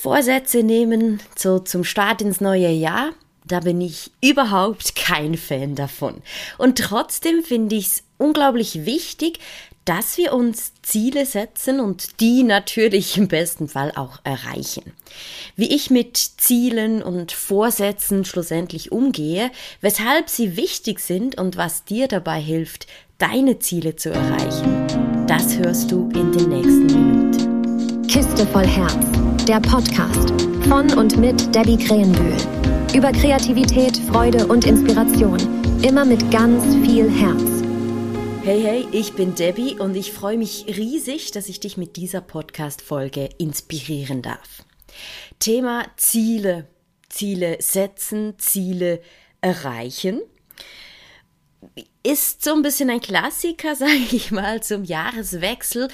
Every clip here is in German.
Vorsätze nehmen so zum Start ins neue Jahr, da bin ich überhaupt kein Fan davon. Und trotzdem finde ich es unglaublich wichtig, dass wir uns Ziele setzen und die natürlich im besten Fall auch erreichen. Wie ich mit Zielen und Vorsätzen schlussendlich umgehe, weshalb sie wichtig sind und was dir dabei hilft, deine Ziele zu erreichen, das hörst du in den nächsten Minuten. Kiste voll Herz, der Podcast von und mit Debbie Krähenbühl. Über Kreativität, Freude und Inspiration. Immer mit ganz viel Herz. Hey, hey, ich bin Debbie und ich freue mich riesig, dass ich dich mit dieser Podcast-Folge inspirieren darf. Thema Ziele. Ziele setzen, Ziele erreichen. Ist so ein bisschen ein Klassiker, sage ich mal, zum Jahreswechsel,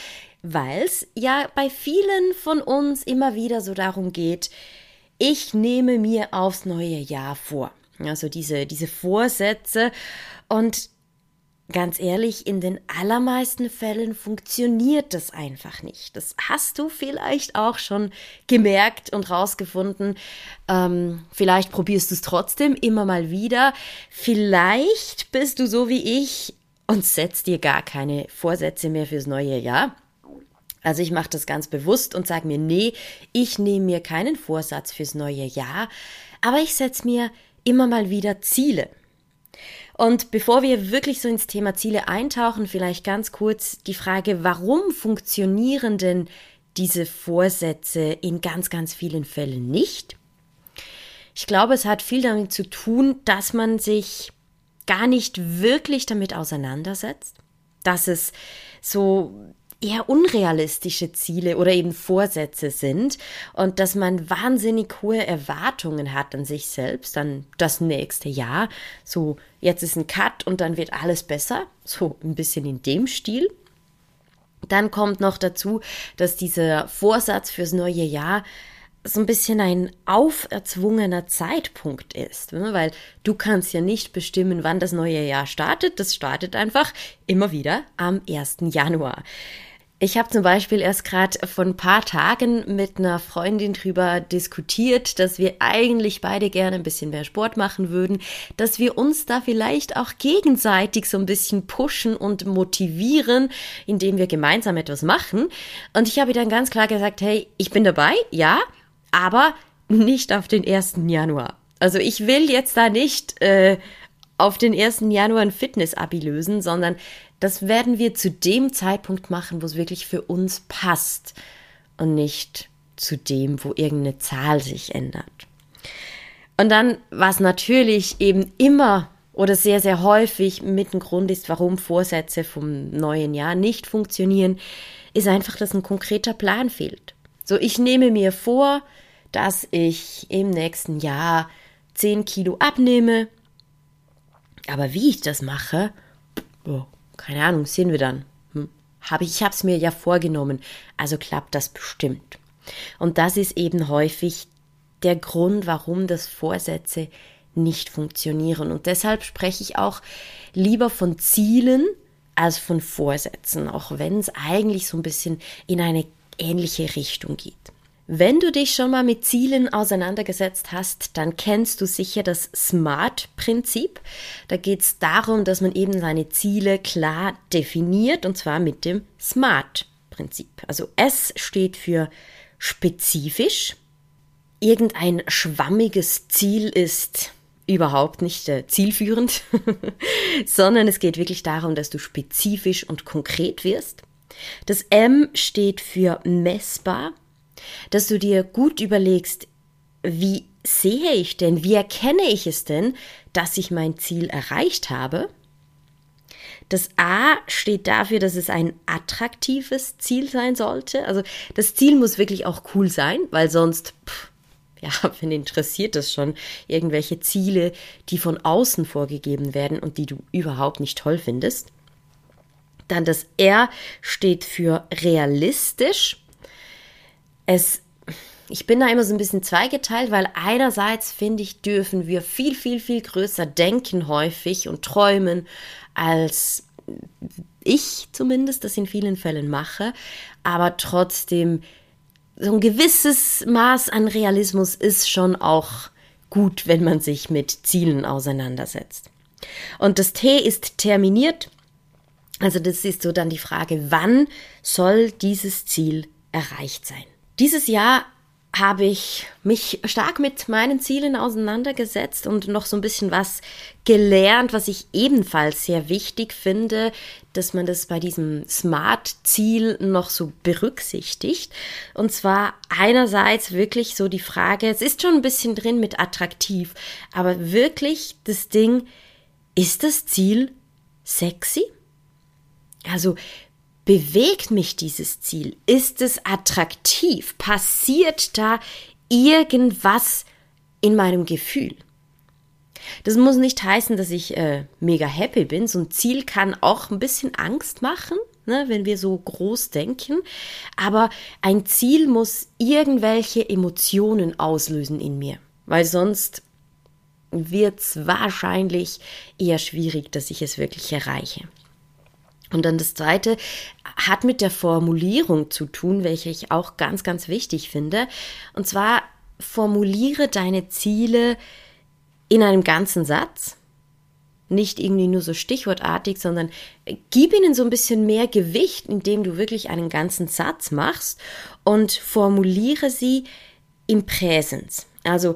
weil es ja bei vielen von uns immer wieder so darum geht, ich nehme mir aufs neue Jahr vor. Also diese, diese Vorsätze und Ganz ehrlich, in den allermeisten Fällen funktioniert das einfach nicht. Das hast du vielleicht auch schon gemerkt und rausgefunden. Ähm, vielleicht probierst du es trotzdem immer mal wieder. Vielleicht bist du so wie ich und setzt dir gar keine Vorsätze mehr fürs neue Jahr. Also ich mache das ganz bewusst und sage mir, nee, ich nehme mir keinen Vorsatz fürs neue Jahr, aber ich setze mir immer mal wieder Ziele. Und bevor wir wirklich so ins Thema Ziele eintauchen, vielleicht ganz kurz die Frage, warum funktionieren denn diese Vorsätze in ganz, ganz vielen Fällen nicht? Ich glaube, es hat viel damit zu tun, dass man sich gar nicht wirklich damit auseinandersetzt, dass es so eher unrealistische Ziele oder eben Vorsätze sind und dass man wahnsinnig hohe Erwartungen hat an sich selbst, an das nächste Jahr. So, jetzt ist ein Cut und dann wird alles besser. So ein bisschen in dem Stil. Dann kommt noch dazu, dass dieser Vorsatz fürs neue Jahr so ein bisschen ein auferzwungener Zeitpunkt ist, ne? weil du kannst ja nicht bestimmen, wann das neue Jahr startet. Das startet einfach immer wieder am 1. Januar. Ich habe zum Beispiel erst gerade vor ein paar Tagen mit einer Freundin drüber diskutiert, dass wir eigentlich beide gerne ein bisschen mehr Sport machen würden, dass wir uns da vielleicht auch gegenseitig so ein bisschen pushen und motivieren, indem wir gemeinsam etwas machen. Und ich habe dann ganz klar gesagt, hey, ich bin dabei, ja, aber nicht auf den 1. Januar. Also ich will jetzt da nicht äh, auf den 1. Januar ein Fitness-Abi lösen, sondern das werden wir zu dem Zeitpunkt machen, wo es wirklich für uns passt und nicht zu dem, wo irgendeine Zahl sich ändert. Und dann, was natürlich eben immer oder sehr, sehr häufig mit ein Grund ist, warum Vorsätze vom neuen Jahr nicht funktionieren, ist einfach, dass ein konkreter Plan fehlt. So, ich nehme mir vor, dass ich im nächsten Jahr 10 Kilo abnehme, aber wie ich das mache, oh, keine Ahnung, sehen wir dann. Hm. Hab ich habe es mir ja vorgenommen, also klappt das bestimmt. Und das ist eben häufig der Grund, warum das Vorsätze nicht funktionieren. Und deshalb spreche ich auch lieber von Zielen als von Vorsätzen, auch wenn es eigentlich so ein bisschen in eine ähnliche Richtung geht. Wenn du dich schon mal mit Zielen auseinandergesetzt hast, dann kennst du sicher das SMART-Prinzip. Da geht es darum, dass man eben seine Ziele klar definiert und zwar mit dem SMART-Prinzip. Also S steht für spezifisch. Irgendein schwammiges Ziel ist überhaupt nicht äh, zielführend, sondern es geht wirklich darum, dass du spezifisch und konkret wirst. Das M steht für messbar dass du dir gut überlegst, wie sehe ich denn, wie erkenne ich es denn, dass ich mein Ziel erreicht habe? Das A steht dafür, dass es ein attraktives Ziel sein sollte. Also das Ziel muss wirklich auch cool sein, weil sonst, pff, ja, wenn interessiert das schon, irgendwelche Ziele, die von außen vorgegeben werden und die du überhaupt nicht toll findest. Dann das R steht für realistisch es ich bin da immer so ein bisschen zweigeteilt, weil einerseits finde ich, dürfen wir viel, viel, viel größer denken häufig und träumen, als ich zumindest das in vielen Fällen mache. Aber trotzdem so ein gewisses Maß an Realismus ist schon auch gut, wenn man sich mit Zielen auseinandersetzt. Und das T ist terminiert. Also das ist so dann die Frage, wann soll dieses Ziel erreicht sein? Dieses Jahr habe ich mich stark mit meinen Zielen auseinandergesetzt und noch so ein bisschen was gelernt, was ich ebenfalls sehr wichtig finde, dass man das bei diesem Smart-Ziel noch so berücksichtigt. Und zwar einerseits wirklich so die Frage, es ist schon ein bisschen drin mit attraktiv, aber wirklich das Ding, ist das Ziel sexy? Also Bewegt mich dieses Ziel? Ist es attraktiv? Passiert da irgendwas in meinem Gefühl? Das muss nicht heißen, dass ich äh, mega happy bin. So ein Ziel kann auch ein bisschen Angst machen, ne, wenn wir so groß denken. Aber ein Ziel muss irgendwelche Emotionen auslösen in mir, weil sonst wird es wahrscheinlich eher schwierig, dass ich es wirklich erreiche. Und dann das zweite hat mit der Formulierung zu tun, welche ich auch ganz, ganz wichtig finde. Und zwar formuliere deine Ziele in einem ganzen Satz. Nicht irgendwie nur so stichwortartig, sondern gib ihnen so ein bisschen mehr Gewicht, indem du wirklich einen ganzen Satz machst und formuliere sie im Präsens. Also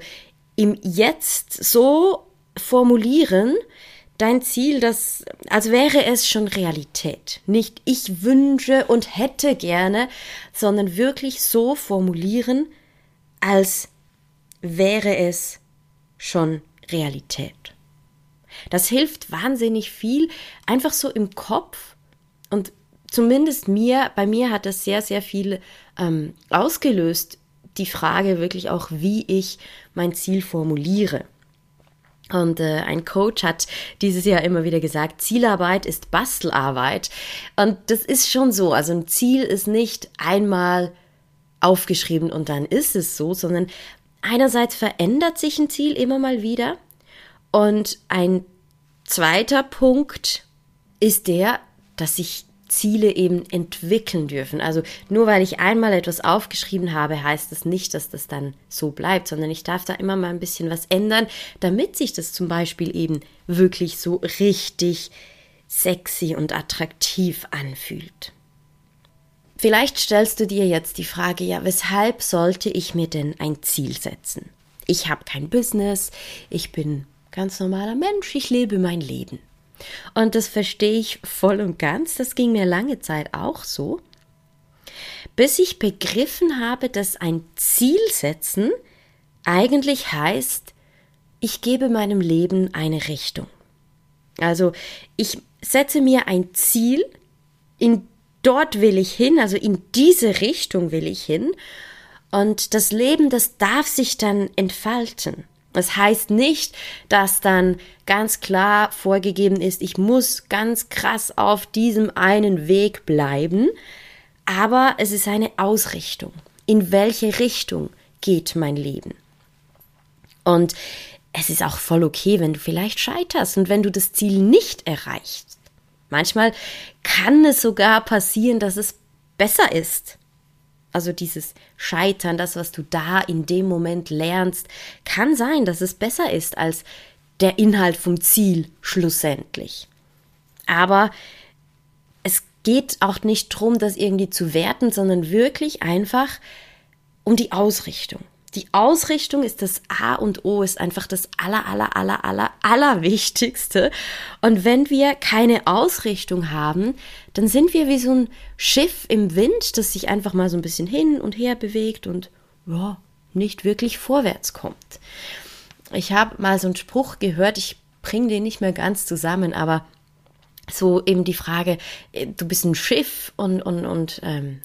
im Jetzt so formulieren, dein Ziel, das, als wäre es schon Realität. Nicht ich wünsche und hätte gerne, sondern wirklich so formulieren, als wäre es schon Realität. Das hilft wahnsinnig viel, einfach so im Kopf und zumindest mir, bei mir hat das sehr, sehr viel ähm, ausgelöst, die Frage wirklich auch, wie ich mein Ziel formuliere. Und äh, ein Coach hat dieses Jahr immer wieder gesagt, Zielarbeit ist Bastelarbeit. Und das ist schon so. Also ein Ziel ist nicht einmal aufgeschrieben und dann ist es so, sondern einerseits verändert sich ein Ziel immer mal wieder. Und ein zweiter Punkt ist der, dass sich Ziele eben entwickeln dürfen. Also nur weil ich einmal etwas aufgeschrieben habe, heißt das nicht, dass das dann so bleibt, sondern ich darf da immer mal ein bisschen was ändern, damit sich das zum Beispiel eben wirklich so richtig sexy und attraktiv anfühlt. Vielleicht stellst du dir jetzt die Frage, ja, weshalb sollte ich mir denn ein Ziel setzen? Ich habe kein Business, ich bin ganz normaler Mensch, ich lebe mein Leben. Und das verstehe ich voll und ganz. Das ging mir lange Zeit auch so. Bis ich begriffen habe, dass ein Ziel setzen eigentlich heißt, ich gebe meinem Leben eine Richtung. Also ich setze mir ein Ziel, in dort will ich hin, also in diese Richtung will ich hin. Und das Leben, das darf sich dann entfalten. Das heißt nicht, dass dann ganz klar vorgegeben ist, ich muss ganz krass auf diesem einen Weg bleiben, aber es ist eine Ausrichtung. In welche Richtung geht mein Leben? Und es ist auch voll okay, wenn du vielleicht scheiterst und wenn du das Ziel nicht erreichst. Manchmal kann es sogar passieren, dass es besser ist, also dieses Scheitern, das, was du da in dem Moment lernst, kann sein, dass es besser ist als der Inhalt vom Ziel schlussendlich. Aber es geht auch nicht darum, das irgendwie zu werten, sondern wirklich einfach um die Ausrichtung. Die Ausrichtung ist das A und O, ist einfach das aller, aller, aller, aller, aller Wichtigste. Und wenn wir keine Ausrichtung haben, dann sind wir wie so ein Schiff im Wind, das sich einfach mal so ein bisschen hin und her bewegt und ja, nicht wirklich vorwärts kommt. Ich habe mal so einen Spruch gehört, ich bringe den nicht mehr ganz zusammen, aber so eben die Frage, äh, du bist ein Schiff und, und, und ähm,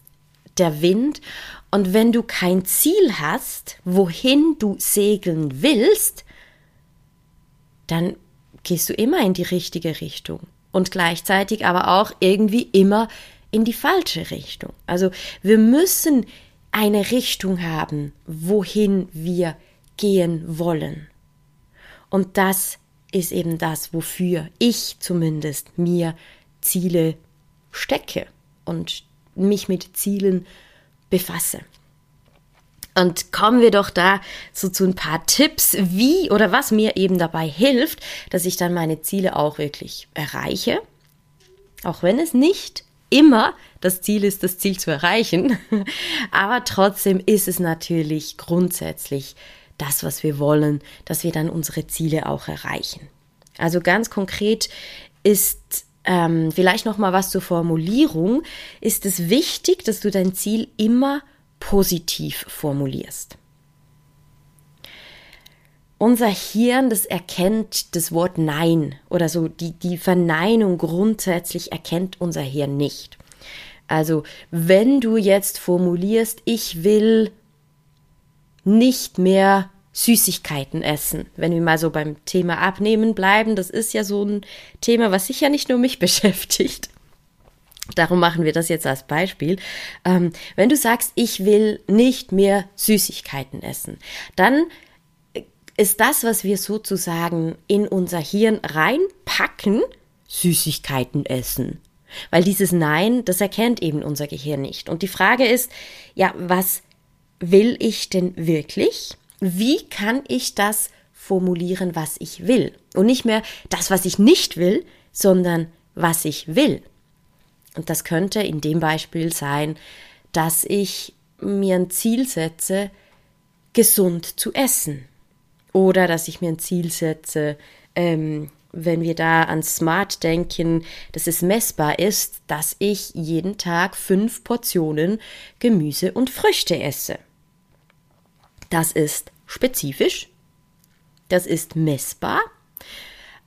der Wind. Und wenn du kein Ziel hast, wohin du segeln willst, dann gehst du immer in die richtige Richtung und gleichzeitig aber auch irgendwie immer in die falsche Richtung. Also wir müssen eine Richtung haben, wohin wir gehen wollen. Und das ist eben das, wofür ich zumindest mir Ziele stecke und mich mit Zielen befasse. Und kommen wir doch da so zu ein paar Tipps, wie oder was mir eben dabei hilft, dass ich dann meine Ziele auch wirklich erreiche. Auch wenn es nicht immer das Ziel ist, das Ziel zu erreichen. Aber trotzdem ist es natürlich grundsätzlich das, was wir wollen, dass wir dann unsere Ziele auch erreichen. Also ganz konkret ist ähm, vielleicht noch mal was zur Formulierung. Ist es wichtig, dass du dein Ziel immer positiv formulierst. Unser Hirn, das erkennt das Wort Nein oder so, die, die Verneinung grundsätzlich erkennt unser Hirn nicht. Also, wenn du jetzt formulierst, ich will nicht mehr Süßigkeiten essen. Wenn wir mal so beim Thema Abnehmen bleiben, das ist ja so ein Thema, was sicher nicht nur mich beschäftigt. Darum machen wir das jetzt als Beispiel. Ähm, wenn du sagst, ich will nicht mehr Süßigkeiten essen, dann ist das, was wir sozusagen in unser Hirn reinpacken, Süßigkeiten essen. Weil dieses Nein, das erkennt eben unser Gehirn nicht. Und die Frage ist, ja, was will ich denn wirklich? Wie kann ich das formulieren, was ich will? Und nicht mehr das, was ich nicht will, sondern was ich will. Und das könnte in dem Beispiel sein, dass ich mir ein Ziel setze, gesund zu essen. Oder dass ich mir ein Ziel setze, ähm, wenn wir da an Smart denken, dass es messbar ist, dass ich jeden Tag fünf Portionen Gemüse und Früchte esse. Das ist spezifisch, das ist messbar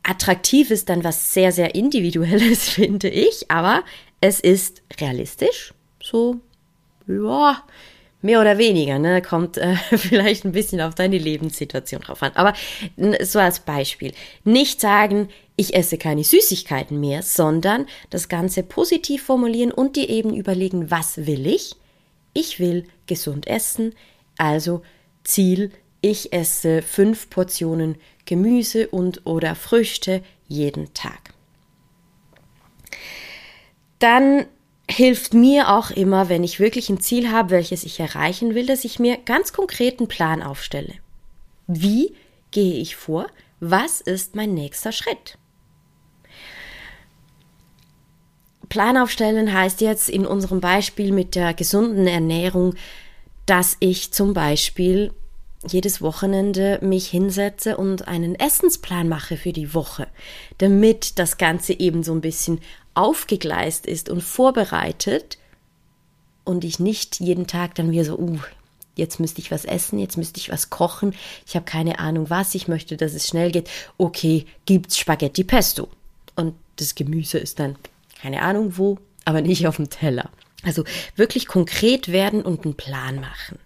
Attraktiv ist dann was sehr, sehr Individuelles, finde ich, aber es ist realistisch. So, ja, mehr oder weniger, ne? Kommt äh, vielleicht ein bisschen auf deine Lebenssituation drauf an. Aber so als Beispiel. Nicht sagen, ich esse keine Süßigkeiten mehr, sondern das Ganze positiv formulieren und dir eben überlegen, was will ich? Ich will gesund essen, also Ziel, ich esse fünf Portionen Gemüse und oder Früchte jeden Tag. Dann hilft mir auch immer, wenn ich wirklich ein Ziel habe, welches ich erreichen will, dass ich mir ganz konkreten Plan aufstelle. Wie gehe ich vor? Was ist mein nächster Schritt? Plan aufstellen heißt jetzt in unserem Beispiel mit der gesunden Ernährung, dass ich zum Beispiel jedes Wochenende mich hinsetze und einen Essensplan mache für die Woche, damit das Ganze eben so ein bisschen aufgegleist ist und vorbereitet und ich nicht jeden Tag dann wieder so, uh, jetzt müsste ich was essen, jetzt müsste ich was kochen, ich habe keine Ahnung was, ich möchte, dass es schnell geht. Okay, gibt's Spaghetti Pesto. Und das Gemüse ist dann keine Ahnung wo, aber nicht auf dem Teller. Also wirklich konkret werden und einen Plan machen.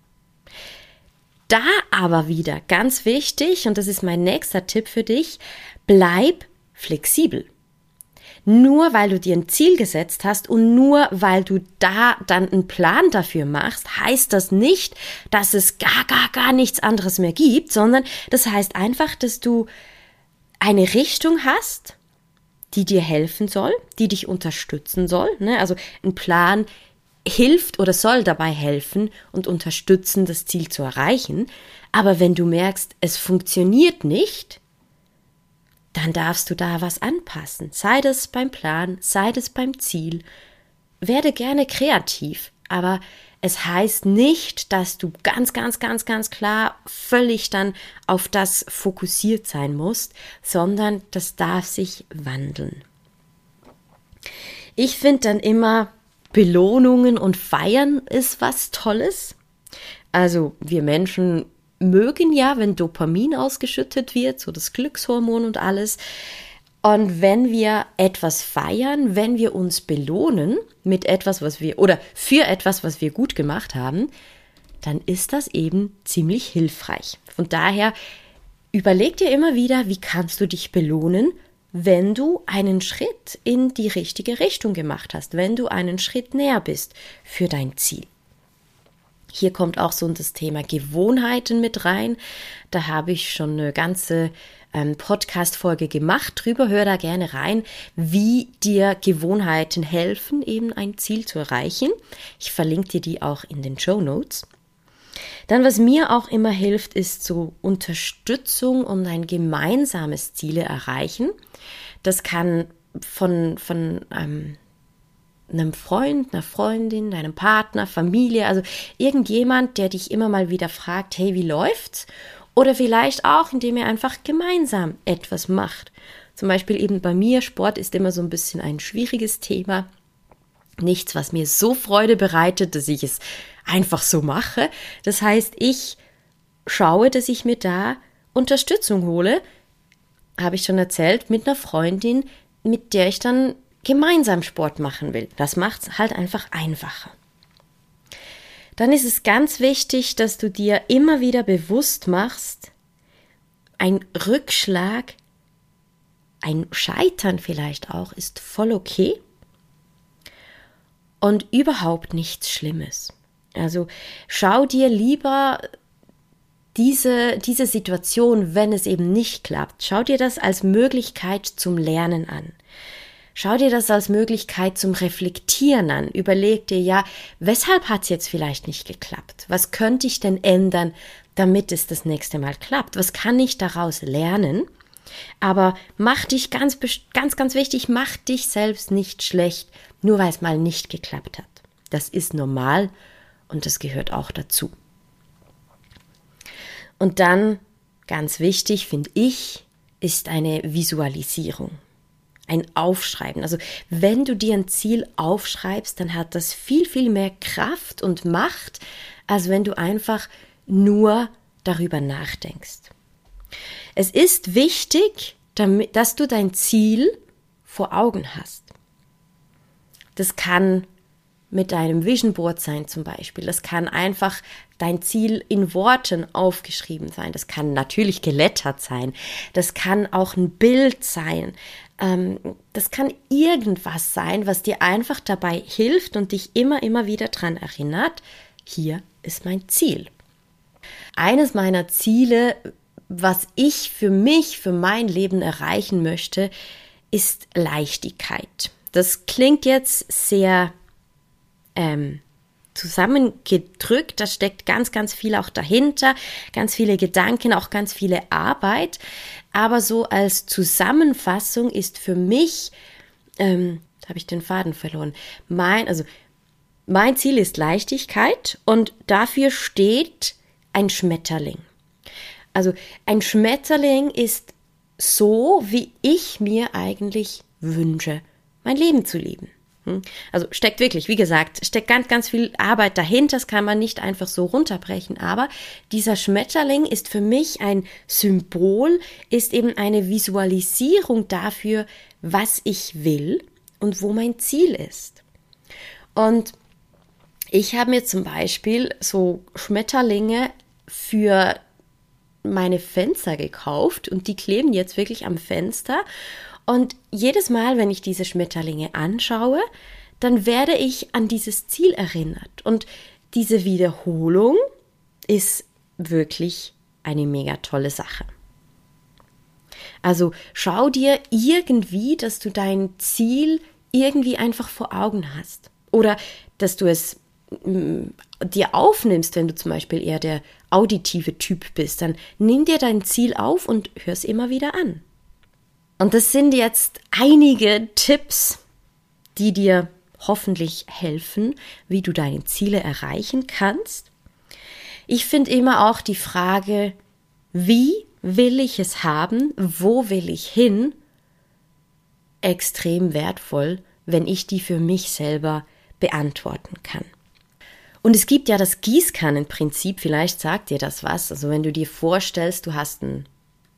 Da aber wieder ganz wichtig, und das ist mein nächster Tipp für dich, bleib flexibel. Nur weil du dir ein Ziel gesetzt hast und nur weil du da dann einen Plan dafür machst, heißt das nicht, dass es gar, gar, gar nichts anderes mehr gibt, sondern das heißt einfach, dass du eine Richtung hast, die dir helfen soll, die dich unterstützen soll. Ne? Also ein Plan hilft oder soll dabei helfen und unterstützen, das Ziel zu erreichen. Aber wenn du merkst, es funktioniert nicht, dann darfst du da was anpassen. Sei das beim Plan, sei das beim Ziel. Werde gerne kreativ, aber es heißt nicht, dass du ganz, ganz, ganz, ganz klar völlig dann auf das fokussiert sein musst, sondern das darf sich wandeln. Ich finde dann immer, Belohnungen und Feiern ist was Tolles. Also wir Menschen mögen ja, wenn Dopamin ausgeschüttet wird, so das Glückshormon und alles. Und wenn wir etwas feiern, wenn wir uns belohnen mit etwas, was wir oder für etwas, was wir gut gemacht haben, dann ist das eben ziemlich hilfreich. Von daher überleg dir immer wieder, wie kannst du dich belohnen wenn du einen Schritt in die richtige Richtung gemacht hast, wenn du einen Schritt näher bist für dein Ziel. Hier kommt auch so das Thema Gewohnheiten mit rein. Da habe ich schon eine ganze ähm, Podcast-Folge gemacht drüber. Hör da gerne rein, wie dir Gewohnheiten helfen, eben ein Ziel zu erreichen. Ich verlinke dir die auch in den Show Notes. Dann, was mir auch immer hilft, ist so Unterstützung und ein gemeinsames Ziele erreichen. Das kann von, von ähm, einem Freund, einer Freundin, deinem Partner, Familie, also irgendjemand, der dich immer mal wieder fragt, hey, wie läuft's? Oder vielleicht auch, indem ihr einfach gemeinsam etwas macht. Zum Beispiel eben bei mir, Sport ist immer so ein bisschen ein schwieriges Thema. Nichts, was mir so Freude bereitet, dass ich es einfach so mache. Das heißt, ich schaue, dass ich mir da Unterstützung hole, habe ich schon erzählt, mit einer Freundin, mit der ich dann gemeinsam Sport machen will. Das macht es halt einfach einfacher. Dann ist es ganz wichtig, dass du dir immer wieder bewusst machst, ein Rückschlag, ein Scheitern vielleicht auch, ist voll okay und überhaupt nichts Schlimmes. Also schau dir lieber diese, diese Situation, wenn es eben nicht klappt, schau dir das als Möglichkeit zum Lernen an. Schau dir das als Möglichkeit zum Reflektieren an. Überleg dir ja, weshalb hat es jetzt vielleicht nicht geklappt? Was könnte ich denn ändern, damit es das nächste Mal klappt? Was kann ich daraus lernen? Aber mach dich ganz, ganz, ganz wichtig, mach dich selbst nicht schlecht, nur weil es mal nicht geklappt hat. Das ist normal und das gehört auch dazu. Und dann, ganz wichtig, finde ich, ist eine Visualisierung. Ein Aufschreiben. Also wenn du dir ein Ziel aufschreibst, dann hat das viel, viel mehr Kraft und Macht, als wenn du einfach nur darüber nachdenkst. Es ist wichtig, damit, dass du dein Ziel vor Augen hast. Das kann mit deinem Vision Board sein zum Beispiel. Das kann einfach dein Ziel in Worten aufgeschrieben sein. Das kann natürlich gelettert sein. Das kann auch ein Bild sein. Ähm, das kann irgendwas sein, was dir einfach dabei hilft und dich immer, immer wieder dran erinnert. Hier ist mein Ziel. Eines meiner Ziele, was ich für mich, für mein Leben erreichen möchte, ist Leichtigkeit. Das klingt jetzt sehr ähm, zusammengedrückt. Da steckt ganz, ganz viel auch dahinter, ganz viele Gedanken, auch ganz viele Arbeit. Aber so als Zusammenfassung ist für mich, ähm, habe ich den Faden verloren, mein, also mein Ziel ist Leichtigkeit und dafür steht ein Schmetterling. Also ein Schmetterling ist so, wie ich mir eigentlich wünsche, mein Leben zu leben. Hm? Also steckt wirklich, wie gesagt, steckt ganz, ganz viel Arbeit dahinter. Das kann man nicht einfach so runterbrechen. Aber dieser Schmetterling ist für mich ein Symbol, ist eben eine Visualisierung dafür, was ich will und wo mein Ziel ist. Und ich habe mir zum Beispiel so Schmetterlinge für meine Fenster gekauft und die kleben jetzt wirklich am Fenster. Und jedes Mal, wenn ich diese Schmetterlinge anschaue, dann werde ich an dieses Ziel erinnert. Und diese Wiederholung ist wirklich eine mega tolle Sache. Also schau dir irgendwie, dass du dein Ziel irgendwie einfach vor Augen hast. Oder dass du es dir aufnimmst, wenn du zum Beispiel eher der auditive Typ bist, dann nimm dir dein Ziel auf und hör es immer wieder an. Und das sind jetzt einige Tipps, die dir hoffentlich helfen, wie du deine Ziele erreichen kannst. Ich finde immer auch die Frage, wie will ich es haben, wo will ich hin, extrem wertvoll, wenn ich die für mich selber beantworten kann. Und es gibt ja das Gießkannenprinzip, vielleicht sagt dir das was. Also wenn du dir vorstellst, du hast ein,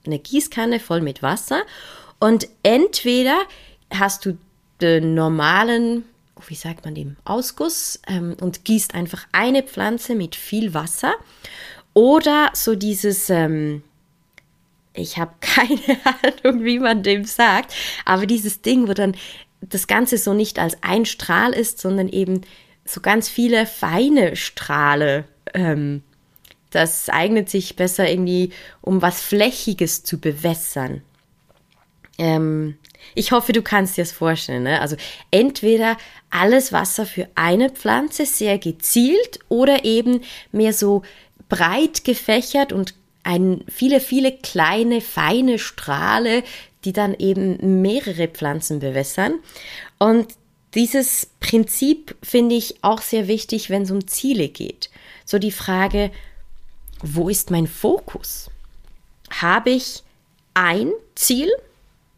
eine Gießkanne voll mit Wasser und entweder hast du den normalen, wie sagt man dem, Ausguss ähm, und gießt einfach eine Pflanze mit viel Wasser oder so dieses, ähm, ich habe keine Ahnung, wie man dem sagt, aber dieses Ding, wo dann das Ganze so nicht als ein Strahl ist, sondern eben so ganz viele feine Strahle. Ähm, das eignet sich besser irgendwie, um was Flächiges zu bewässern. Ähm, ich hoffe, du kannst dir das vorstellen. Ne? Also entweder alles Wasser für eine Pflanze sehr gezielt oder eben mehr so breit gefächert und ein, viele, viele kleine, feine Strahle, die dann eben mehrere Pflanzen bewässern. Und dieses Prinzip finde ich auch sehr wichtig, wenn es um Ziele geht. So die Frage, wo ist mein Fokus? Habe ich ein Ziel?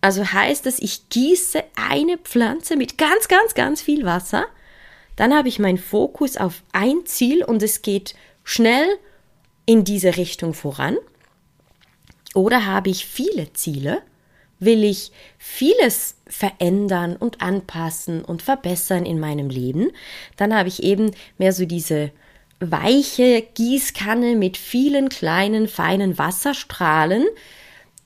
Also heißt es, ich gieße eine Pflanze mit ganz, ganz, ganz viel Wasser. Dann habe ich meinen Fokus auf ein Ziel und es geht schnell in diese Richtung voran. Oder habe ich viele Ziele? Will ich vieles verändern und anpassen und verbessern in meinem Leben? Dann habe ich eben mehr so diese weiche Gießkanne mit vielen kleinen, feinen Wasserstrahlen,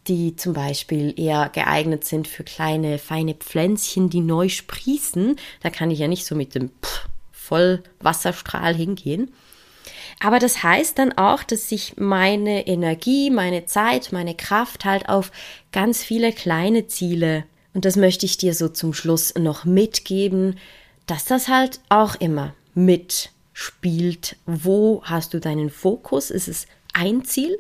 die zum Beispiel eher geeignet sind für kleine, feine Pflänzchen, die neu sprießen. Da kann ich ja nicht so mit dem Vollwasserstrahl hingehen. Aber das heißt dann auch, dass ich meine Energie, meine Zeit, meine Kraft halt auf ganz viele kleine Ziele und das möchte ich dir so zum Schluss noch mitgeben, dass das halt auch immer mitspielt. Wo hast du deinen Fokus? Ist es ein Ziel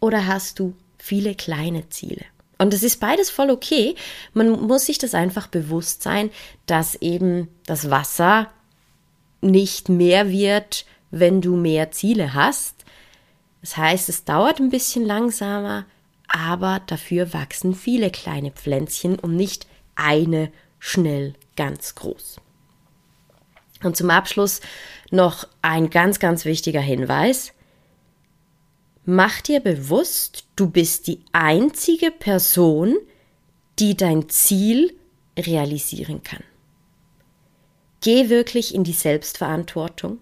oder hast du viele kleine Ziele. Und es ist beides voll okay. Man muss sich das einfach bewusst sein, dass eben das Wasser nicht mehr wird, wenn du mehr Ziele hast. Das heißt, es dauert ein bisschen langsamer, aber dafür wachsen viele kleine Pflänzchen und nicht eine schnell ganz groß. Und zum Abschluss noch ein ganz, ganz wichtiger Hinweis. Mach dir bewusst, du bist die einzige Person, die dein Ziel realisieren kann. Geh wirklich in die Selbstverantwortung,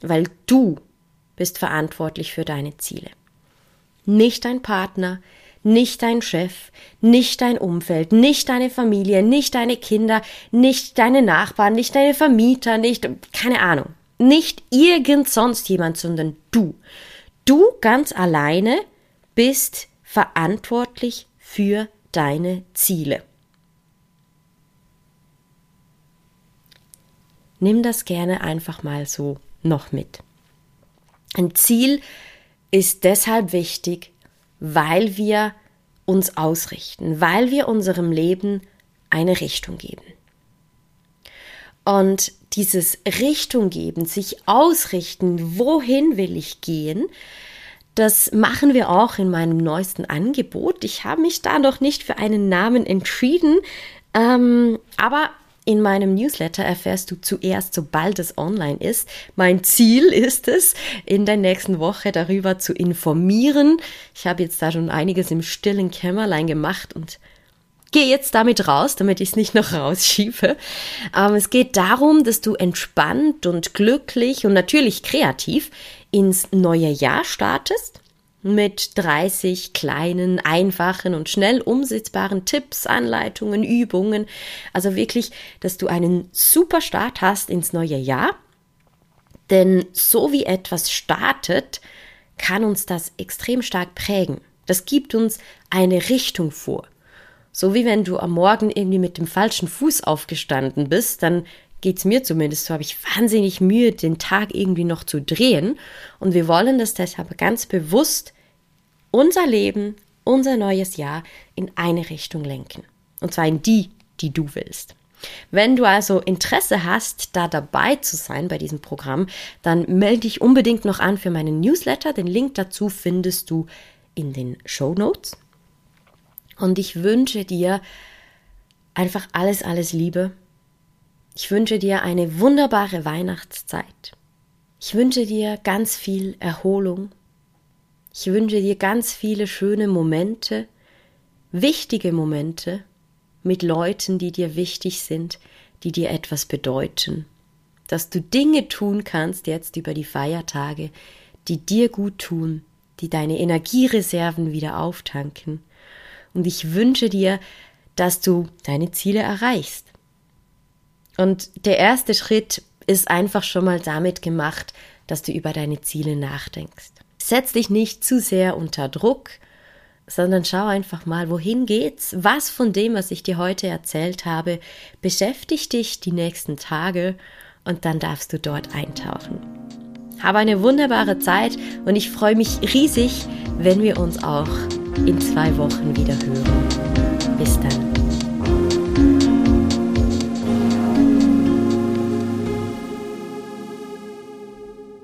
weil du bist verantwortlich für deine Ziele. Nicht dein Partner, nicht dein Chef, nicht dein Umfeld, nicht deine Familie, nicht deine Kinder, nicht deine Nachbarn, nicht deine Vermieter, nicht, keine Ahnung, nicht irgend sonst jemand, sondern du. Du ganz alleine bist verantwortlich für deine Ziele. Nimm das gerne einfach mal so noch mit. Ein Ziel ist deshalb wichtig, weil wir uns ausrichten, weil wir unserem Leben eine Richtung geben. Und dieses Richtung geben, sich ausrichten, wohin will ich gehen, das machen wir auch in meinem neuesten Angebot. Ich habe mich da noch nicht für einen Namen entschieden, ähm, aber in meinem Newsletter erfährst du zuerst, sobald es online ist. Mein Ziel ist es, in der nächsten Woche darüber zu informieren. Ich habe jetzt da schon einiges im stillen Kämmerlein gemacht und gehe jetzt damit raus, damit ich es nicht noch rausschiebe. Ähm, es geht darum, dass du entspannt und glücklich und natürlich kreativ ins neue Jahr startest mit 30 kleinen, einfachen und schnell umsetzbaren Tipps, Anleitungen, Übungen. Also wirklich, dass du einen super Start hast ins neue Jahr. Denn so wie etwas startet, kann uns das extrem stark prägen. Das gibt uns eine Richtung vor. So wie wenn du am Morgen irgendwie mit dem falschen Fuß aufgestanden bist, dann geht's mir zumindest so, habe ich wahnsinnig Mühe, den Tag irgendwie noch zu drehen. Und wir wollen das deshalb ganz bewusst unser Leben, unser neues Jahr in eine Richtung lenken. Und zwar in die, die du willst. Wenn du also Interesse hast, da dabei zu sein bei diesem Programm, dann melde dich unbedingt noch an für meinen Newsletter. Den Link dazu findest du in den Show Notes. Und ich wünsche dir einfach alles, alles Liebe. Ich wünsche dir eine wunderbare Weihnachtszeit. Ich wünsche dir ganz viel Erholung. Ich wünsche dir ganz viele schöne Momente, wichtige Momente mit Leuten, die dir wichtig sind, die dir etwas bedeuten. Dass du Dinge tun kannst jetzt über die Feiertage, die dir gut tun, die deine Energiereserven wieder auftanken und ich wünsche dir, dass du deine Ziele erreichst. Und der erste Schritt ist einfach schon mal damit gemacht, dass du über deine Ziele nachdenkst. Setz dich nicht zu sehr unter Druck, sondern schau einfach mal, wohin geht's? Was von dem, was ich dir heute erzählt habe, beschäftigt dich die nächsten Tage und dann darfst du dort eintauchen. Habe eine wunderbare Zeit und ich freue mich riesig, wenn wir uns auch in zwei Wochen wieder hören. Bis dann.